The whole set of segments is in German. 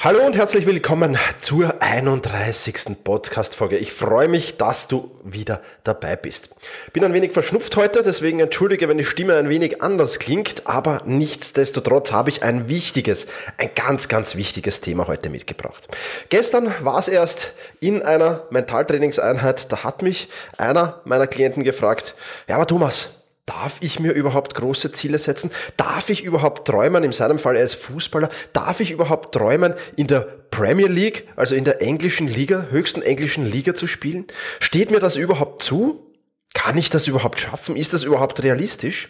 Hallo und herzlich willkommen zur 31. Podcast-Folge. Ich freue mich, dass du wieder dabei bist. Bin ein wenig verschnupft heute, deswegen entschuldige, wenn die Stimme ein wenig anders klingt, aber nichtsdestotrotz habe ich ein wichtiges, ein ganz, ganz wichtiges Thema heute mitgebracht. Gestern war es erst in einer Mentaltrainingseinheit, da hat mich einer meiner Klienten gefragt, ja, aber Thomas, Darf ich mir überhaupt große Ziele setzen? Darf ich überhaupt träumen? In seinem Fall, ist Fußballer. Darf ich überhaupt träumen, in der Premier League, also in der englischen Liga, höchsten englischen Liga zu spielen? Steht mir das überhaupt zu? Kann ich das überhaupt schaffen? Ist das überhaupt realistisch?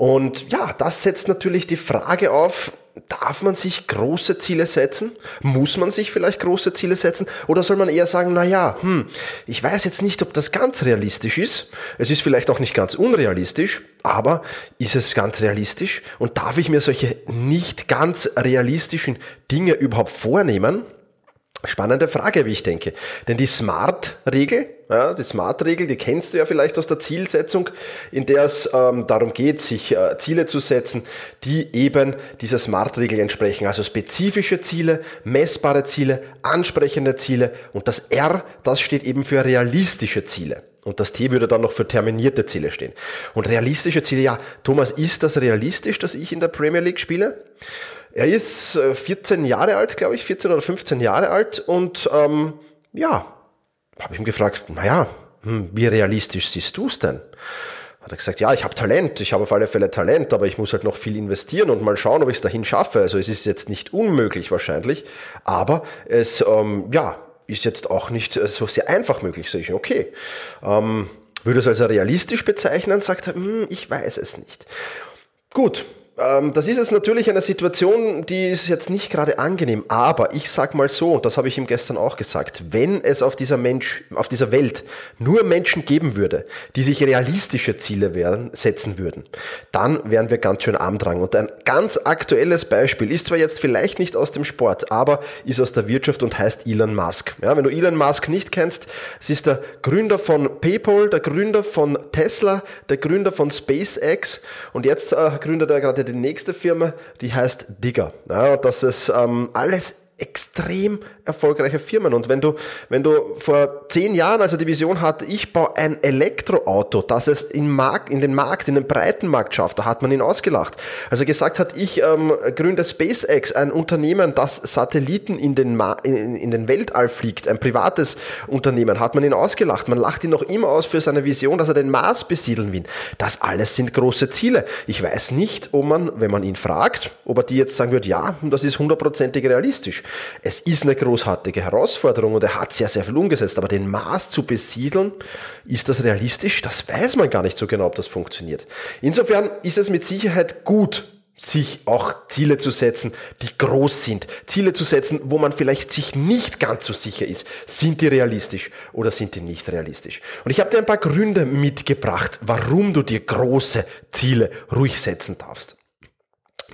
Und ja, das setzt natürlich die Frage auf, darf man sich große Ziele setzen? Muss man sich vielleicht große Ziele setzen? Oder soll man eher sagen, na ja, hm, ich weiß jetzt nicht, ob das ganz realistisch ist. Es ist vielleicht auch nicht ganz unrealistisch, aber ist es ganz realistisch? Und darf ich mir solche nicht ganz realistischen Dinge überhaupt vornehmen? Spannende Frage, wie ich denke. Denn die Smart-Regel, ja, die Smart-Regel, die kennst du ja vielleicht aus der Zielsetzung, in der es ähm, darum geht, sich äh, Ziele zu setzen, die eben dieser Smart-Regel entsprechen. Also spezifische Ziele, messbare Ziele, ansprechende Ziele und das R, das steht eben für realistische Ziele. Und das T würde dann noch für terminierte Ziele stehen. Und realistische Ziele, ja, Thomas, ist das realistisch, dass ich in der Premier League spiele? Er ist 14 äh, Jahre alt, glaube ich, 14 oder 15 Jahre alt und ähm, ja, habe ich ihn gefragt, naja, hm, wie realistisch siehst du es denn? Hat er gesagt, ja, ich habe Talent, ich habe auf alle Fälle Talent, aber ich muss halt noch viel investieren und mal schauen, ob ich es dahin schaffe. Also es ist jetzt nicht unmöglich wahrscheinlich, aber es ähm, ja, ist jetzt auch nicht äh, so sehr einfach möglich. Sag ich, okay. Ähm, würde es also realistisch bezeichnen? Sagt er, hm, ich weiß es nicht. Gut, das ist jetzt natürlich eine Situation, die ist jetzt nicht gerade angenehm, aber ich sag mal so, und das habe ich ihm gestern auch gesagt, wenn es auf dieser Mensch, auf dieser Welt nur Menschen geben würde, die sich realistische Ziele wären, setzen würden, dann wären wir ganz schön arm dran. Und ein ganz aktuelles Beispiel ist zwar jetzt vielleicht nicht aus dem Sport, aber ist aus der Wirtschaft und heißt Elon Musk. Ja, wenn du Elon Musk nicht kennst, es ist der Gründer von PayPal, der Gründer von Tesla, der Gründer von SpaceX und jetzt äh, gründet er gerade die nächste Firma, die heißt Digger. Ja, das ist ähm, alles extrem erfolgreiche Firmen. Und wenn du, wenn du vor zehn Jahren also die Vision hatte, ich baue ein Elektroauto, das es in, Markt, in den Markt, in den breiten Markt schafft, da hat man ihn ausgelacht. Also gesagt hat, ich ähm, gründe SpaceX, ein Unternehmen, das Satelliten in den, Ma in, in den Weltall fliegt, ein privates Unternehmen, hat man ihn ausgelacht. Man lacht ihn noch immer aus für seine Vision, dass er den Mars besiedeln will. Das alles sind große Ziele. Ich weiß nicht, ob man, wenn man ihn fragt, ob er die jetzt sagen wird, ja, das ist hundertprozentig realistisch. Es ist eine großartige Herausforderung und er hat sehr, sehr viel umgesetzt, aber den Mars zu besiedeln, ist das realistisch? Das weiß man gar nicht so genau, ob das funktioniert. Insofern ist es mit Sicherheit gut, sich auch Ziele zu setzen, die groß sind. Ziele zu setzen, wo man vielleicht sich nicht ganz so sicher ist. Sind die realistisch oder sind die nicht realistisch? Und ich habe dir ein paar Gründe mitgebracht, warum du dir große Ziele ruhig setzen darfst.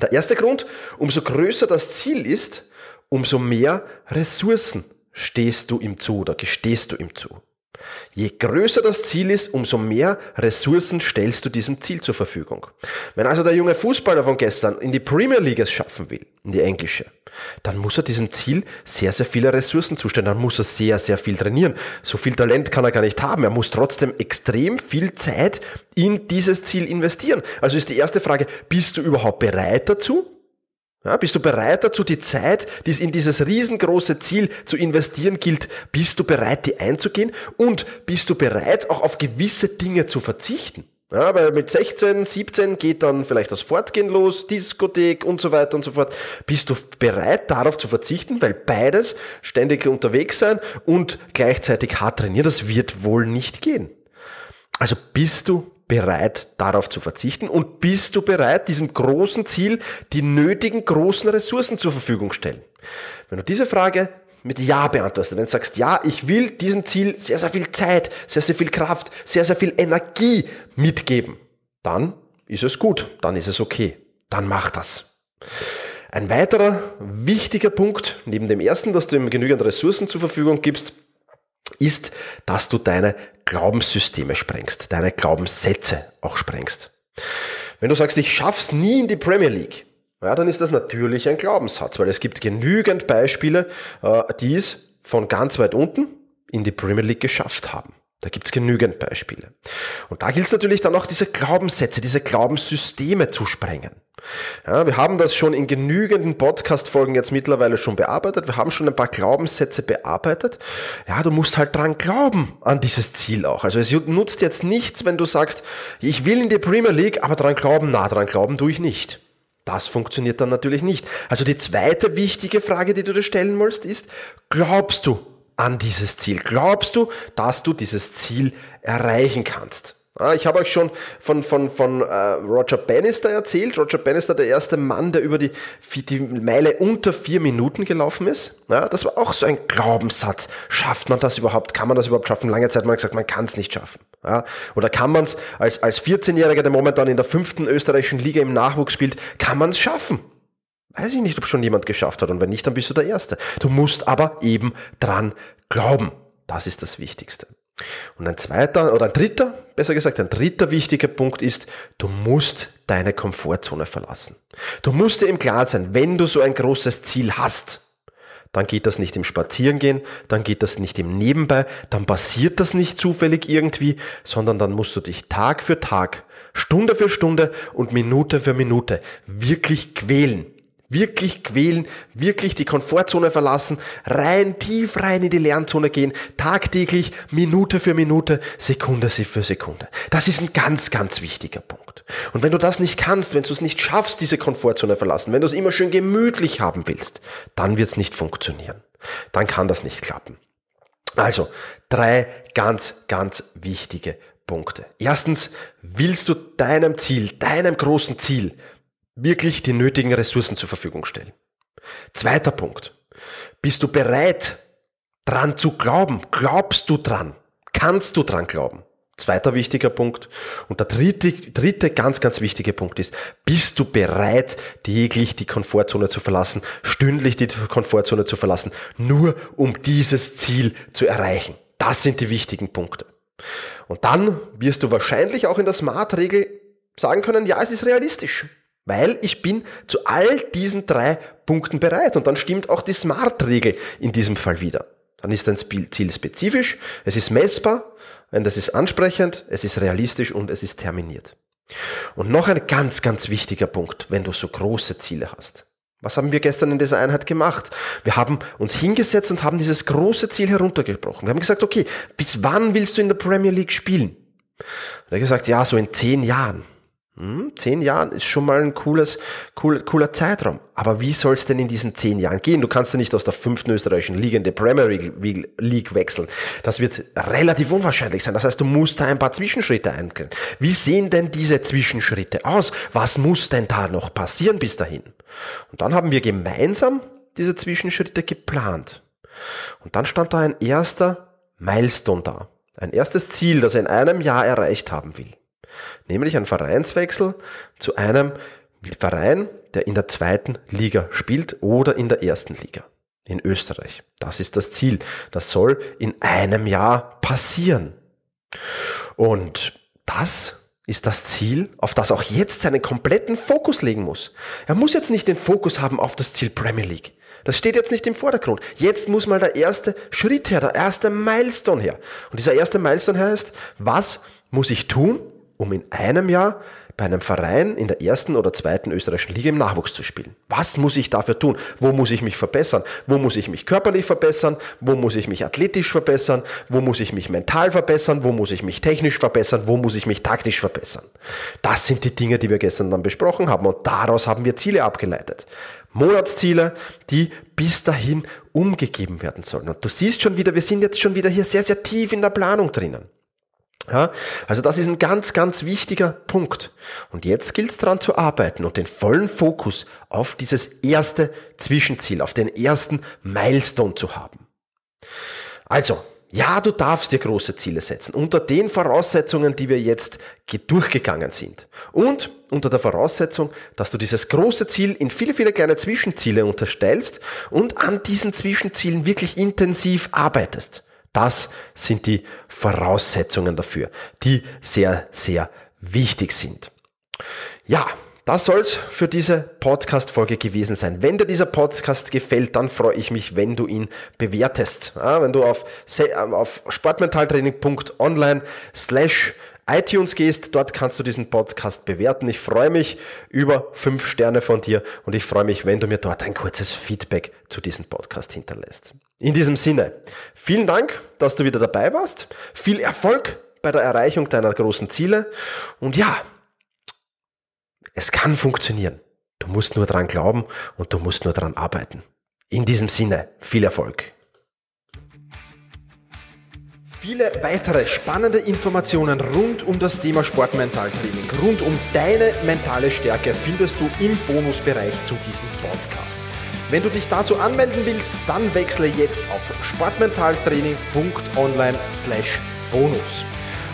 Der erste Grund, umso größer das Ziel ist, umso mehr Ressourcen stehst du ihm zu oder gestehst du ihm zu. Je größer das Ziel ist, umso mehr Ressourcen stellst du diesem Ziel zur Verfügung. Wenn also der junge Fußballer von gestern in die Premier League es schaffen will, in die englische, dann muss er diesem Ziel sehr, sehr viele Ressourcen zustellen. Dann muss er sehr, sehr viel trainieren. So viel Talent kann er gar nicht haben. Er muss trotzdem extrem viel Zeit in dieses Ziel investieren. Also ist die erste Frage, bist du überhaupt bereit dazu? Ja, bist du bereit dazu, die Zeit, die in dieses riesengroße Ziel zu investieren gilt, bist du bereit, die einzugehen? Und bist du bereit, auch auf gewisse Dinge zu verzichten? Ja, weil mit 16, 17 geht dann vielleicht das Fortgehen los, Diskothek und so weiter und so fort. Bist du bereit, darauf zu verzichten? Weil beides, ständig unterwegs sein und gleichzeitig hart trainieren, das wird wohl nicht gehen. Also bist du bereit, darauf zu verzichten? Und bist du bereit, diesem großen Ziel die nötigen großen Ressourcen zur Verfügung stellen? Wenn du diese Frage mit Ja beantwortest, wenn du sagst, ja, ich will diesem Ziel sehr, sehr viel Zeit, sehr, sehr viel Kraft, sehr, sehr viel Energie mitgeben, dann ist es gut, dann ist es okay. dann mach das. Ein weiterer wichtiger Punkt, neben dem ersten, dass du ihm genügend Ressourcen zur Verfügung gibst, ist, dass du deine Glaubenssysteme sprengst, deine Glaubenssätze auch sprengst. Wenn du sagst, ich schaff's nie in die Premier League, ja, dann ist das natürlich ein Glaubenssatz, weil es gibt genügend Beispiele, äh, die es von ganz weit unten in die Premier League geschafft haben. Da gibt's genügend Beispiele. Und da gilt es natürlich dann auch diese Glaubenssätze, diese Glaubenssysteme zu sprengen. Ja, wir haben das schon in genügenden Podcast-Folgen jetzt mittlerweile schon bearbeitet. Wir haben schon ein paar Glaubenssätze bearbeitet. Ja, du musst halt dran glauben an dieses Ziel auch. Also es nutzt jetzt nichts, wenn du sagst, ich will in die Premier League, aber dran glauben, na, dran glauben tue ich nicht. Das funktioniert dann natürlich nicht. Also die zweite wichtige Frage, die du dir stellen musst, ist, glaubst du an dieses Ziel? Glaubst du, dass du dieses Ziel erreichen kannst? Ich habe euch schon von, von, von äh, Roger Bannister erzählt. Roger Bannister, der erste Mann, der über die, die Meile unter vier Minuten gelaufen ist. Ja, das war auch so ein Glaubenssatz. Schafft man das überhaupt? Kann man das überhaupt schaffen? Lange Zeit hat man gesagt, man kann es nicht schaffen. Ja, oder kann man es als, als 14-Jähriger, der momentan in der fünften österreichischen Liga im Nachwuchs spielt, kann man es schaffen? Weiß ich nicht, ob schon jemand geschafft hat. Und wenn nicht, dann bist du der Erste. Du musst aber eben dran glauben. Das ist das Wichtigste. Und ein zweiter oder ein dritter, besser gesagt, ein dritter wichtiger Punkt ist, du musst deine Komfortzone verlassen. Du musst dir im Klaren sein, wenn du so ein großes Ziel hast, dann geht das nicht im Spazierengehen, dann geht das nicht im Nebenbei, dann passiert das nicht zufällig irgendwie, sondern dann musst du dich Tag für Tag, Stunde für Stunde und Minute für Minute wirklich quälen wirklich quälen, wirklich die Komfortzone verlassen, rein, tief rein in die Lernzone gehen, tagtäglich, Minute für Minute, Sekunde für Sekunde. Das ist ein ganz, ganz wichtiger Punkt. Und wenn du das nicht kannst, wenn du es nicht schaffst, diese Komfortzone verlassen, wenn du es immer schön gemütlich haben willst, dann wird es nicht funktionieren. Dann kann das nicht klappen. Also, drei ganz, ganz wichtige Punkte. Erstens, willst du deinem Ziel, deinem großen Ziel wirklich die nötigen Ressourcen zur Verfügung stellen. Zweiter Punkt. Bist du bereit, dran zu glauben? Glaubst du dran? Kannst du dran glauben? Zweiter wichtiger Punkt. Und der dritte, dritte ganz, ganz wichtige Punkt ist, bist du bereit, täglich die Komfortzone zu verlassen, stündlich die Komfortzone zu verlassen, nur um dieses Ziel zu erreichen? Das sind die wichtigen Punkte. Und dann wirst du wahrscheinlich auch in der Smart-Regel sagen können, ja, es ist realistisch. Weil ich bin zu all diesen drei Punkten bereit. Und dann stimmt auch die Smart-Regel in diesem Fall wieder. Dann ist dein Ziel spezifisch, es ist messbar, es ist ansprechend, es ist realistisch und es ist terminiert. Und noch ein ganz, ganz wichtiger Punkt, wenn du so große Ziele hast. Was haben wir gestern in dieser Einheit gemacht? Wir haben uns hingesetzt und haben dieses große Ziel heruntergebrochen. Wir haben gesagt, okay, bis wann willst du in der Premier League spielen? Und er hat gesagt, ja, so in zehn Jahren. Hm, zehn Jahren ist schon mal ein cooles, cool, cooler Zeitraum. Aber wie soll es denn in diesen zehn Jahren gehen? Du kannst ja nicht aus der fünften österreichischen Liga in die Premier League wechseln. Das wird relativ unwahrscheinlich sein. Das heißt, du musst da ein paar Zwischenschritte einklären. Wie sehen denn diese Zwischenschritte aus? Was muss denn da noch passieren bis dahin? Und dann haben wir gemeinsam diese Zwischenschritte geplant. Und dann stand da ein erster Milestone da. Ein erstes Ziel, das er in einem Jahr erreicht haben will nämlich ein Vereinswechsel zu einem Verein, der in der zweiten Liga spielt oder in der ersten Liga in Österreich. Das ist das Ziel. Das soll in einem Jahr passieren. Und das ist das Ziel, auf das auch jetzt seinen kompletten Fokus legen muss. Er muss jetzt nicht den Fokus haben auf das Ziel Premier League. Das steht jetzt nicht im Vordergrund. Jetzt muss mal der erste Schritt her, der erste Milestone her. Und dieser erste Milestone heißt, was muss ich tun, um in einem Jahr bei einem Verein in der ersten oder zweiten österreichischen Liga im Nachwuchs zu spielen. Was muss ich dafür tun? Wo muss ich mich verbessern? Wo muss ich mich körperlich verbessern? Wo muss ich mich athletisch verbessern? Wo muss ich mich mental verbessern? Wo muss ich mich technisch verbessern? Wo muss ich mich taktisch verbessern? Das sind die Dinge, die wir gestern dann besprochen haben und daraus haben wir Ziele abgeleitet. Monatsziele, die bis dahin umgegeben werden sollen. Und du siehst schon wieder, wir sind jetzt schon wieder hier sehr, sehr tief in der Planung drinnen. Ja, also das ist ein ganz, ganz wichtiger Punkt. Und jetzt gilt es daran zu arbeiten und den vollen Fokus auf dieses erste Zwischenziel, auf den ersten Milestone zu haben. Also, Ja, du darfst dir große Ziele setzen, unter den Voraussetzungen, die wir jetzt durchgegangen sind. Und unter der Voraussetzung, dass du dieses große Ziel in viele, viele kleine Zwischenziele unterstellst und an diesen Zwischenzielen wirklich intensiv arbeitest. Das sind die Voraussetzungen dafür, die sehr, sehr wichtig sind. Ja, das soll's für diese Podcast-Folge gewesen sein. Wenn dir dieser Podcast gefällt, dann freue ich mich, wenn du ihn bewertest. Ja, wenn du auf, auf sportmentaltraining.online slash iTunes gehst, dort kannst du diesen Podcast bewerten. Ich freue mich über fünf Sterne von dir und ich freue mich, wenn du mir dort ein kurzes Feedback zu diesem Podcast hinterlässt. In diesem Sinne, vielen Dank, dass du wieder dabei warst. Viel Erfolg bei der Erreichung deiner großen Ziele und ja, es kann funktionieren. Du musst nur dran glauben und du musst nur dran arbeiten. In diesem Sinne, viel Erfolg. Viele weitere spannende Informationen rund um das Thema Sportmentaltraining, rund um deine mentale Stärke findest du im Bonusbereich zu diesem Podcast. Wenn du dich dazu anmelden willst, dann wechsle jetzt auf sportmentaltraining.online/bonus.